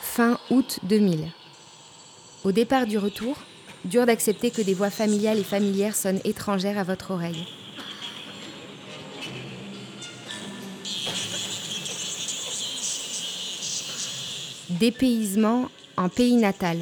Fin août 2000. Au départ du retour, dur d'accepter que des voix familiales et familières sonnent étrangères à votre oreille. Dépaysement en pays natal.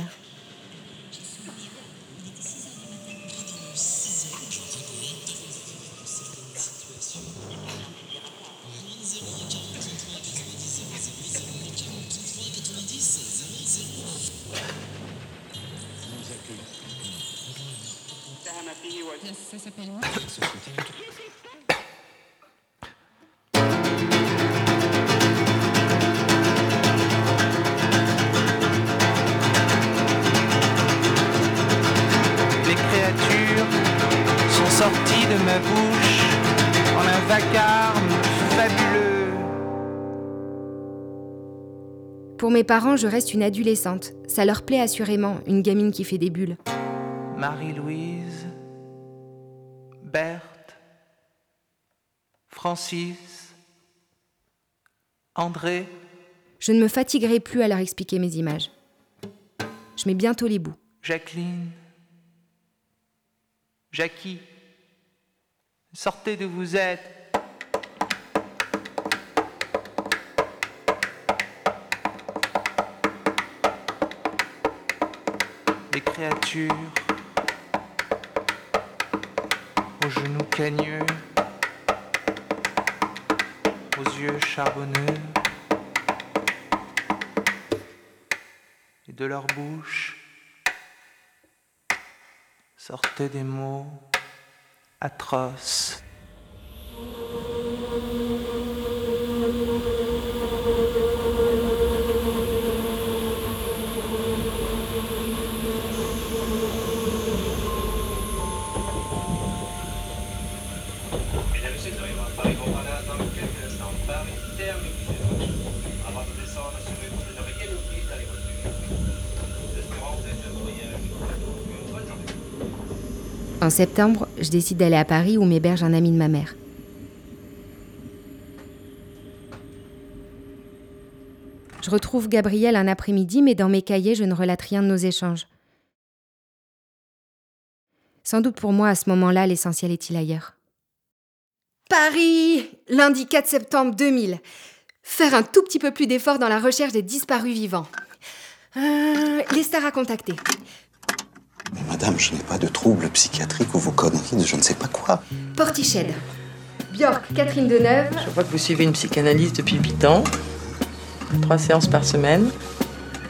Ça s'appelle Les créatures sont sorties de ma bouche en un vacarme fabuleux. Pour mes parents, je reste une adolescente. Ça leur plaît assurément, une gamine qui fait des bulles. Marie-Louise, Berthe, Francis, André, Je ne me fatiguerai plus à leur expliquer mes images. Je mets bientôt les bouts. Jacqueline, Jackie, sortez d'où vous êtes. Les créatures aux genoux cagneux, aux yeux charbonneux, et de leur bouche sortaient des mots atroces. Mesdames et messieurs, nous arrivons à Paris Montparnasse dans quelques instants. Paris terminé. Avant de descendre, assurez-vous de ne rien oublier dans les voitures. Nous espérons que vous êtes un voyage. Bonne journée. En septembre, je décide d'aller à Paris où m'héberge un ami de ma mère. Je retrouve Gabriel un après-midi, mais dans mes cahiers, je ne relate rien de nos échanges. Sans doute pour moi, à ce moment-là, l'essentiel est-il ailleurs. Paris, lundi 4 septembre 2000. Faire un tout petit peu plus d'effort dans la recherche des disparus vivants. Euh, les stars à contacter. Mais madame, je n'ai pas de troubles psychiatriques ou vos conneries de je ne sais pas quoi. Portiched. Björk, Catherine Deneuve. Je vois que vous suivez une psychanalyse depuis 8 ans. Trois séances par semaine.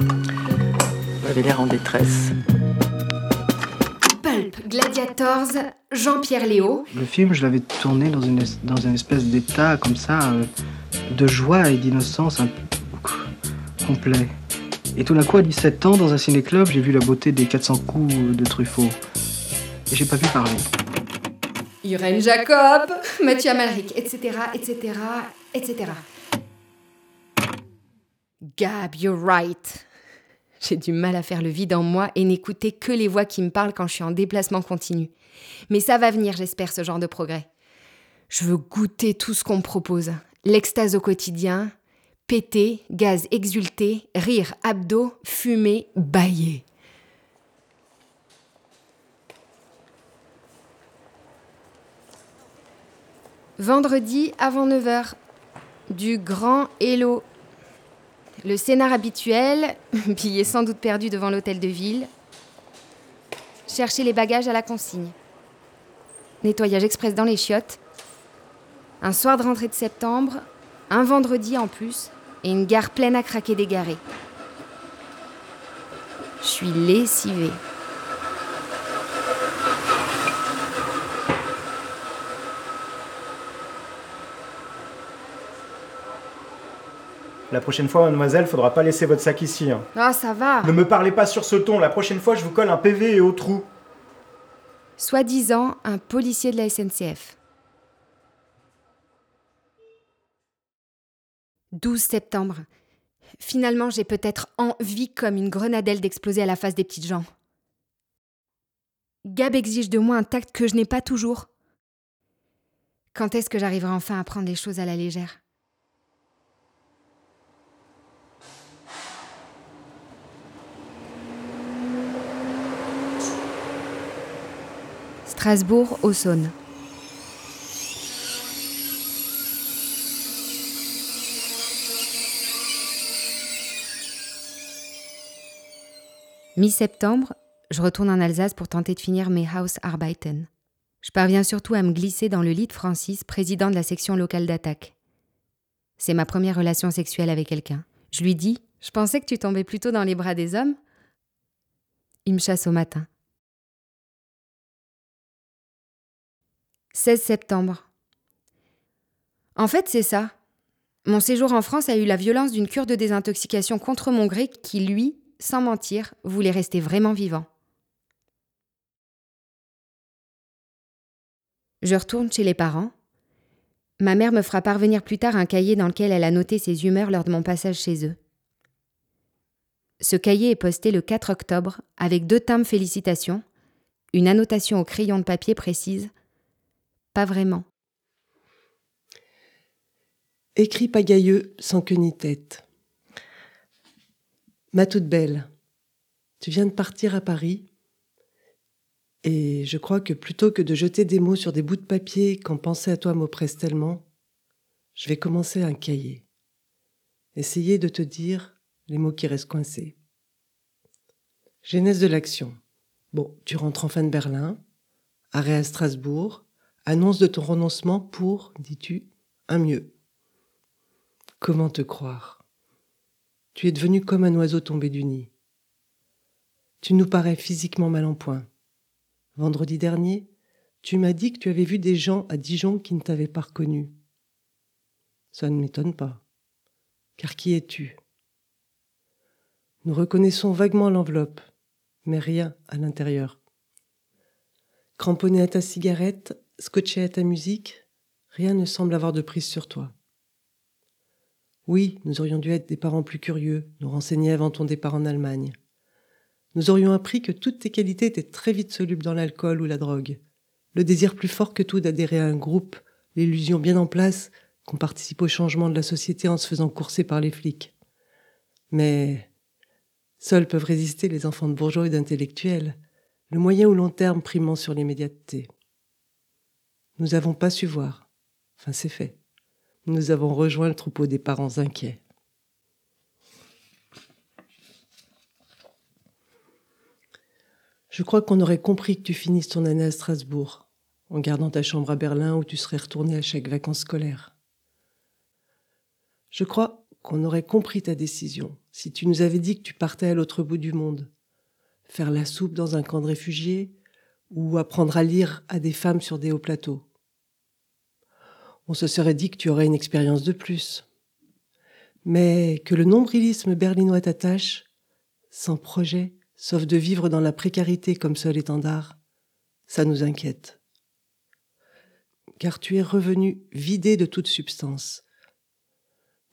Vous avez l'air en détresse. Pulp, Gladiators, Jean-Pierre Léo. Le film, je l'avais tourné dans une, es- dans une espèce d'état comme ça, euh, de joie et d'innocence un peu complet. Et tout d'un coup, à 17 ans, dans un ciné-club, j'ai vu la beauté des 400 coups de Truffaut. Et j'ai pas pu parler. Irène Jacob, Mathieu Amalric, etc., etc., etc. Gab, you're right. J'ai du mal à faire le vide en moi et n'écouter que les voix qui me parlent quand je suis en déplacement continu. Mais ça va venir, j'espère, ce genre de progrès. Je veux goûter tout ce qu'on me propose. L'extase au quotidien, péter, gaz exulté, rire, abdos, fumer, bailler. Vendredi avant 9h, du grand Hello. Le scénar habituel, billet sans doute perdu devant l'hôtel de ville. Chercher les bagages à la consigne. Nettoyage express dans les chiottes. Un soir de rentrée de septembre, un vendredi en plus, et une gare pleine à craquer d'égarés. Je suis lessivée. La prochaine fois, mademoiselle, faudra pas laisser votre sac ici. hein. Ah, ça va. Ne me parlez pas sur ce ton, la prochaine fois, je vous colle un PV et au trou. Soi-disant un policier de la SNCF. 12 septembre. Finalement, j'ai peut-être envie comme une grenadelle d'exploser à la face des petites gens. Gab exige de moi un tact que je n'ai pas toujours. Quand est-ce que j'arriverai enfin à prendre les choses à la légère? Strasbourg, au Saône. Mi-septembre, je retourne en Alsace pour tenter de finir mes Hausarbeiten. Je parviens surtout à me glisser dans le lit de Francis, président de la section locale d'attaque. C'est ma première relation sexuelle avec quelqu'un. Je lui dis Je pensais que tu tombais plutôt dans les bras des hommes. Il me chasse au matin. 16 septembre. En fait, c'est ça. Mon séjour en France a eu la violence d'une cure de désintoxication contre mon gré qui, lui, sans mentir, voulait rester vraiment vivant. Je retourne chez les parents. Ma mère me fera parvenir plus tard un cahier dans lequel elle a noté ses humeurs lors de mon passage chez eux. Ce cahier est posté le 4 octobre avec deux timbres félicitations, une annotation au crayon de papier précise Pas vraiment. Écrit pagailleux sans queue ni tête. Ma toute belle, tu viens de partir à Paris et je crois que plutôt que de jeter des mots sur des bouts de papier quand penser à toi m'oppresse tellement, je vais commencer un cahier. Essayer de te dire les mots qui restent coincés. Genèse de l'action. Bon, tu rentres enfin de Berlin, arrêt à Strasbourg, annonce de ton renoncement pour, dis-tu, un mieux. Comment te croire? Tu es devenu comme un oiseau tombé du nid. Tu nous parais physiquement mal en point. Vendredi dernier, tu m'as dit que tu avais vu des gens à Dijon qui ne t'avaient pas reconnu. Ça ne m'étonne pas. Car qui es-tu? Nous reconnaissons vaguement l'enveloppe, mais rien à l'intérieur. Cramponné à ta cigarette, scotché à ta musique, rien ne semble avoir de prise sur toi. Oui, nous aurions dû être des parents plus curieux, nous renseigner avant ton départ en Allemagne. Nous aurions appris que toutes tes qualités étaient très vite solubles dans l'alcool ou la drogue. Le désir plus fort que tout d'adhérer à un groupe, l'illusion bien en place qu'on participe au changement de la société en se faisant courser par les flics. Mais seuls peuvent résister les enfants de bourgeois et d'intellectuels, le moyen ou long terme primant sur l'immédiateté. Nous n'avons pas su voir. Enfin, c'est fait nous avons rejoint le troupeau des parents inquiets. Je crois qu'on aurait compris que tu finisses ton année à Strasbourg, en gardant ta chambre à Berlin où tu serais retourné à chaque vacances scolaires. Je crois qu'on aurait compris ta décision si tu nous avais dit que tu partais à l'autre bout du monde, faire la soupe dans un camp de réfugiés ou apprendre à lire à des femmes sur des hauts plateaux on se serait dit que tu aurais une expérience de plus. Mais que le nombrilisme berlinois t'attache, sans projet, sauf de vivre dans la précarité comme seul étendard, ça nous inquiète. Car tu es revenu vidé de toute substance.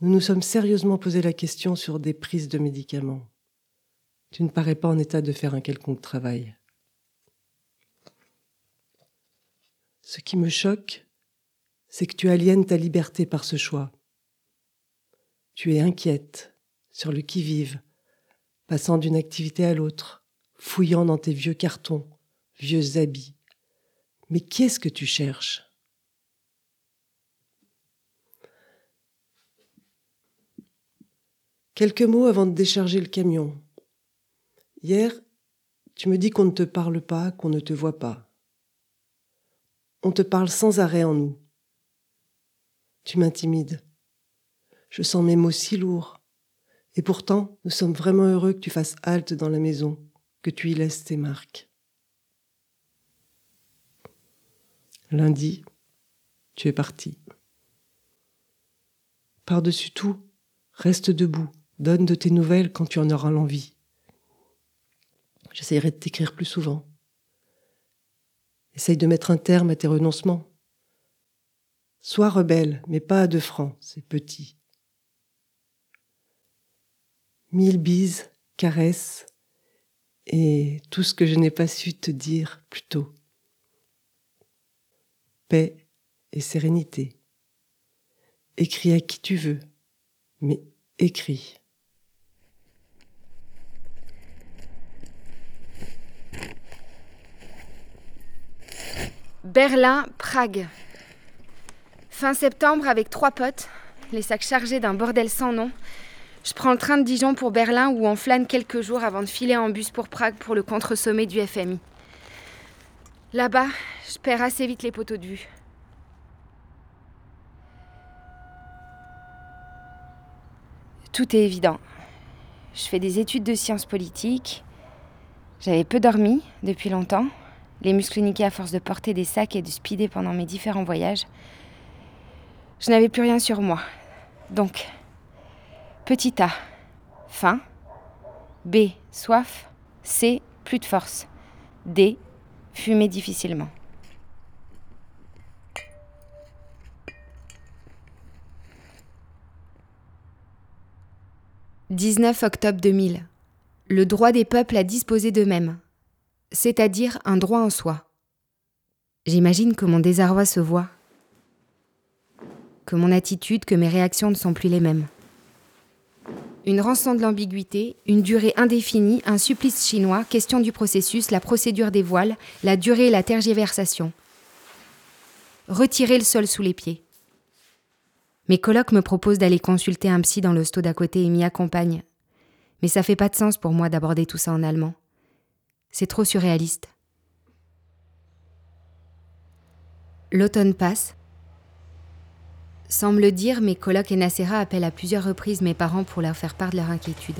Nous nous sommes sérieusement posé la question sur des prises de médicaments. Tu ne parais pas en état de faire un quelconque travail. Ce qui me choque, c'est que tu aliènes ta liberté par ce choix. Tu es inquiète, sur le qui-vive, passant d'une activité à l'autre, fouillant dans tes vieux cartons, vieux habits. Mais qu'est-ce que tu cherches? Quelques mots avant de décharger le camion. Hier, tu me dis qu'on ne te parle pas, qu'on ne te voit pas. On te parle sans arrêt en nous. Tu m'intimides. Je sens mes mots si lourds. Et pourtant, nous sommes vraiment heureux que tu fasses halte dans la maison, que tu y laisses tes marques. Lundi, tu es parti. Par-dessus tout, reste debout, donne de tes nouvelles quand tu en auras l'envie. J'essaierai de t'écrire plus souvent. Essaye de mettre un terme à tes renoncements. Sois rebelle, mais pas à deux francs, c'est petit. Mille bises, caresses, et tout ce que je n'ai pas su te dire plus tôt. Paix et sérénité. Écris à qui tu veux, mais écris. Berlin, Prague. Fin septembre, avec trois potes, les sacs chargés d'un bordel sans nom, je prends le train de Dijon pour Berlin où on flâne quelques jours avant de filer en bus pour Prague pour le contre-sommet du FMI. Là-bas, je perds assez vite les poteaux de vue. Tout est évident. Je fais des études de sciences politiques. J'avais peu dormi depuis longtemps, les muscles niqués à force de porter des sacs et de speeder pendant mes différents voyages. Je n'avais plus rien sur moi. Donc, petit A, faim. B, soif. C, plus de force. D, fumer difficilement. 19 octobre 2000. Le droit des peuples à disposer d'eux-mêmes, c'est-à-dire un droit en soi. J'imagine que mon désarroi se voit, que mon attitude, que mes réactions ne sont plus les mêmes. Une rançon de l'ambiguïté, une durée indéfinie, un supplice chinois, question du processus, la procédure des voiles, la durée et la tergiversation. Retirer le sol sous les pieds. Mes colocs me proposent d'aller consulter un psy dans le sto d'à côté et m'y accompagnent. Mais ça fait pas de sens pour moi d'aborder tout ça en allemand. C'est trop surréaliste. L'automne passe. Sans me le dire, mes colocs et Nacera appellent à plusieurs reprises mes parents pour leur faire part de leur inquiétude.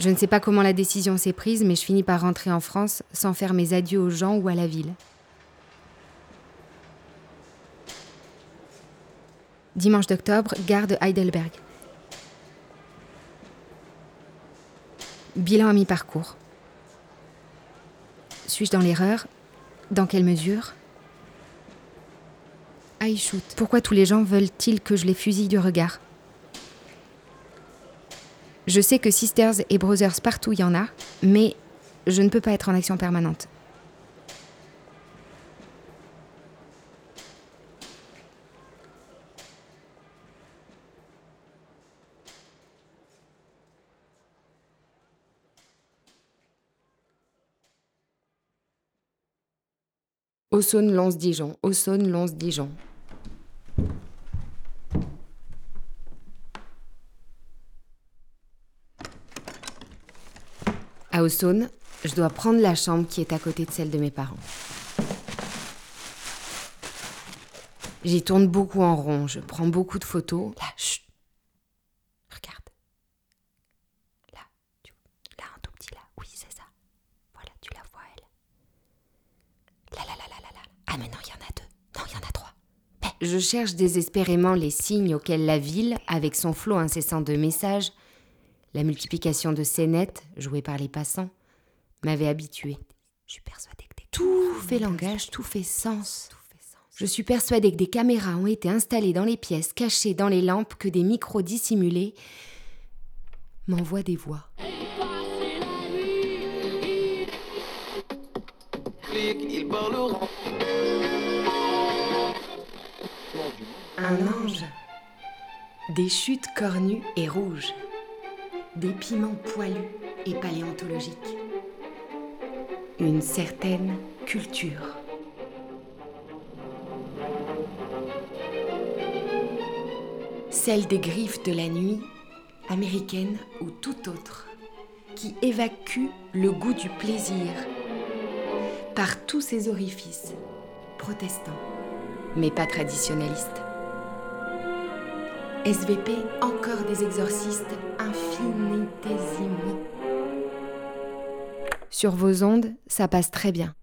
Je ne sais pas comment la décision s'est prise, mais je finis par rentrer en France sans faire mes adieux aux gens ou à la ville. Dimanche d'octobre, gare de Heidelberg. Bilan à mi-parcours. Suis-je dans l'erreur? Dans quelle mesure I shoot. Pourquoi tous les gens veulent-ils que je les fusille du regard Je sais que Sisters et Brothers partout il y en a, mais je ne peux pas être en action permanente. Aussonne, Lons, Dijon. Aussonne, Lons, Dijon. À Aussonne, je dois prendre la chambre qui est à côté de celle de mes parents. J'y tourne beaucoup en rond, je prends beaucoup de photos chut. Regarde. Là, tu... là, un tout petit là. Oui, c'est ça. Voilà, tu la vois, elle. Là, là, là, là, là, là. Ah, mais non, il y en a deux. Non, il y en a trois. Ben, je cherche désespérément les signes auxquels la ville, avec son flot incessant de messages, la multiplication de scénettes jouées par les passants, m'avait habitué. Je suis persuadée que tout fait langage, tout fait sens. Je suis persuadée que des caméras ont été installées dans les pièces, cachées dans les lampes, que des micros dissimulés m'envoient des voix. Un ange. Des chutes cornues et rouges. Des piments poilus et paléontologiques. Une certaine culture. Celle des griffes de la nuit, américaine ou tout autre, qui évacue le goût du plaisir par tous ses orifices, protestants, mais pas traditionnalistes. SVP, encore des exorcistes infinitésimaux. Sur vos ondes, ça passe très bien.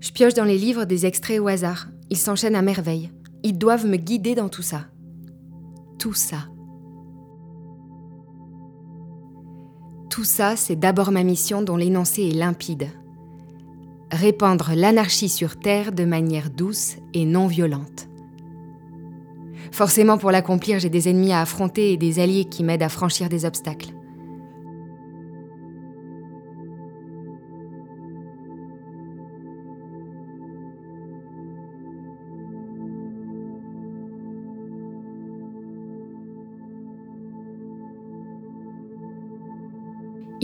Je pioche dans les livres des extraits au hasard. Ils s'enchaînent à merveille. Ils doivent me guider dans tout ça. Tout ça. Tout ça, c'est d'abord ma mission dont l'énoncé est limpide. répandre l'anarchie sur Terre de manière douce et non violente. Forcément, pour l'accomplir, j'ai des ennemis à affronter et des alliés qui m'aident à franchir des obstacles.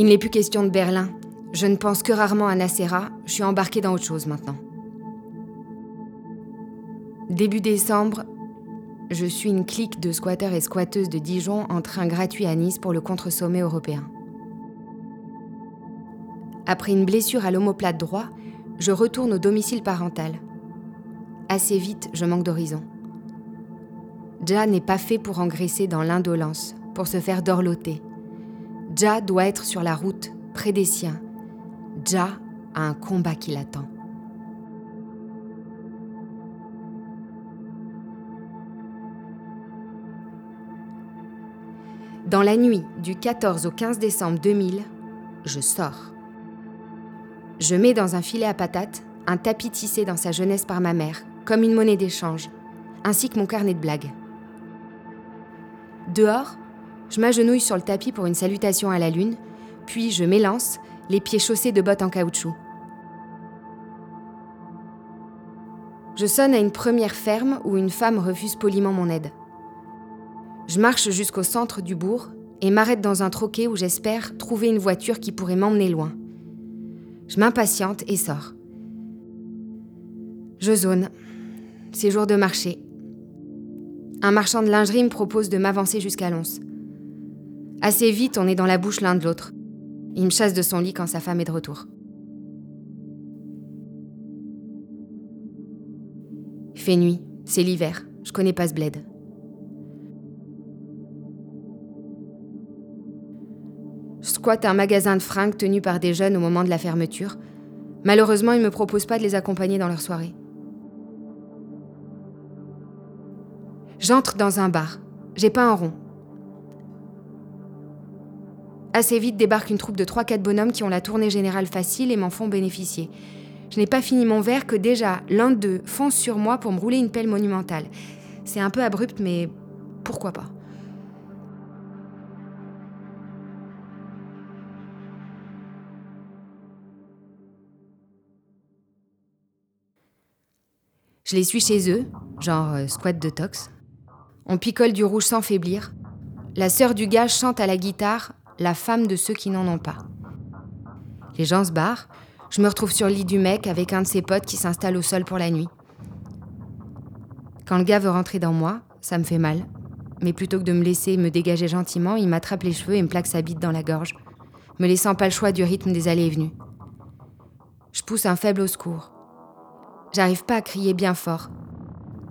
Il n'est plus question de Berlin. Je ne pense que rarement à Nacera. Je suis embarquée dans autre chose maintenant. Début décembre, je suis une clique de squatteurs et squatteuses de Dijon en train gratuit à Nice pour le contre-sommet européen. Après une blessure à l'omoplate droit, je retourne au domicile parental. Assez vite, je manque d'horizon. Ja n'est pas fait pour engraisser dans l'indolence, pour se faire dorloter. Ja doit être sur la route, près des siens. Ja a un combat qui l'attend. Dans la nuit du 14 au 15 décembre 2000, je sors. Je mets dans un filet à patates un tapis tissé dans sa jeunesse par ma mère, comme une monnaie d'échange, ainsi que mon carnet de blagues. Dehors, je m'agenouille sur le tapis pour une salutation à la lune, puis je m'élance, les pieds chaussés de bottes en caoutchouc. Je sonne à une première ferme où une femme refuse poliment mon aide. Je marche jusqu'au centre du bourg et m'arrête dans un troquet où j'espère trouver une voiture qui pourrait m'emmener loin. Je m'impatiente et sors. Je zone. C'est jour de marché. Un marchand de lingerie me propose de m'avancer jusqu'à l'once. Assez vite, on est dans la bouche l'un de l'autre. Il me chasse de son lit quand sa femme est de retour. Fait nuit, c'est l'hiver, je connais pas ce bled. Je squatte un magasin de fringues tenu par des jeunes au moment de la fermeture. Malheureusement, ils me proposent pas de les accompagner dans leur soirée. J'entre dans un bar. J'ai pas un rond. Assez vite débarque une troupe de 3-4 bonhommes qui ont la tournée générale facile et m'en font bénéficier. Je n'ai pas fini mon verre que déjà l'un d'eux fonce sur moi pour me rouler une pelle monumentale. C'est un peu abrupt, mais pourquoi pas? Je les suis chez eux, genre euh, squat de tox. On picole du rouge sans faiblir. La sœur du gars chante à la guitare La femme de ceux qui n'en ont pas. Les gens se barrent. Je me retrouve sur le lit du mec avec un de ses potes qui s'installe au sol pour la nuit. Quand le gars veut rentrer dans moi, ça me fait mal. Mais plutôt que de me laisser me dégager gentiment, il m'attrape les cheveux et me plaque sa bite dans la gorge, me laissant pas le choix du rythme des allées et venues. Je pousse un faible au secours. J'arrive pas à crier bien fort.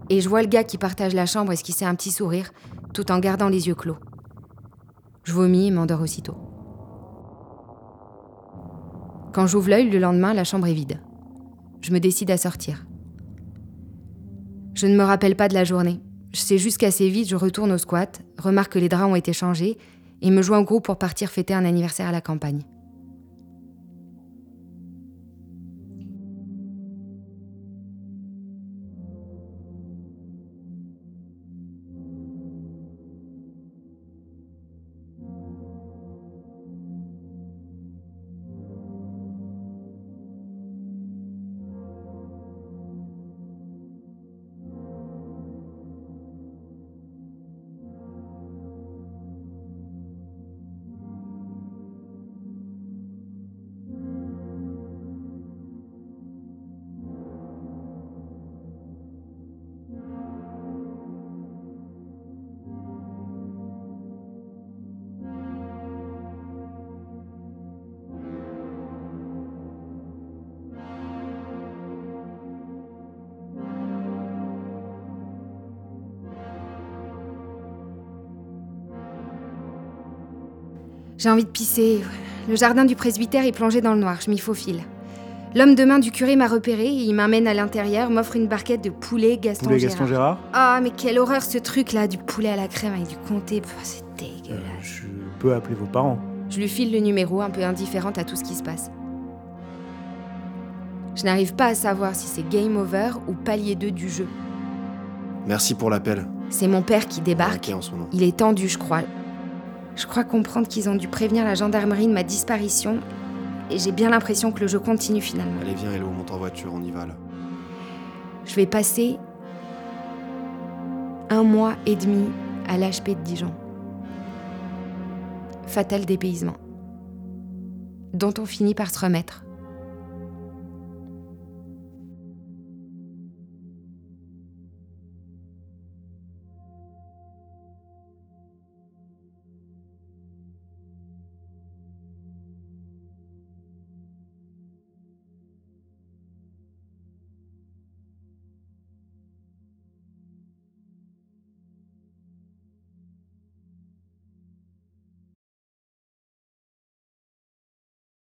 Et je vois le gars qui partage la chambre esquisser un petit sourire, tout en gardant les yeux clos. Je vomis et m'endors aussitôt. Quand j'ouvre l'œil le lendemain, la chambre est vide. Je me décide à sortir. Je ne me rappelle pas de la journée. Je sais juste qu'assez vite, je retourne au squat, remarque que les draps ont été changés et me joins au groupe pour partir fêter un anniversaire à la campagne. J'ai envie de pisser. Le jardin du presbytère est plongé dans le noir, je m'y faufile. L'homme de main du curé m'a repéré, il m'amène à l'intérieur, m'offre une barquette de poulet Gaston Poulet Gérard. Gaston Gérard Ah, mais quelle horreur ce truc là, du poulet à la crème avec du comté, Pff, c'est Euh, dégueulasse. Je peux appeler vos parents. Je lui file le numéro, un peu indifférente à tout ce qui se passe. Je n'arrive pas à savoir si c'est game over ou palier 2 du jeu. Merci pour l'appel. C'est mon père qui débarque. Ok en ce moment. Il est tendu, je crois. Je crois comprendre qu'ils ont dû prévenir la gendarmerie de ma disparition. Et j'ai bien l'impression que le jeu continue finalement. Allez, viens, Hello, monte en voiture, on y va là. Je vais passer un mois et demi à l'HP de Dijon. Fatal dépaysement. Dont on finit par se remettre.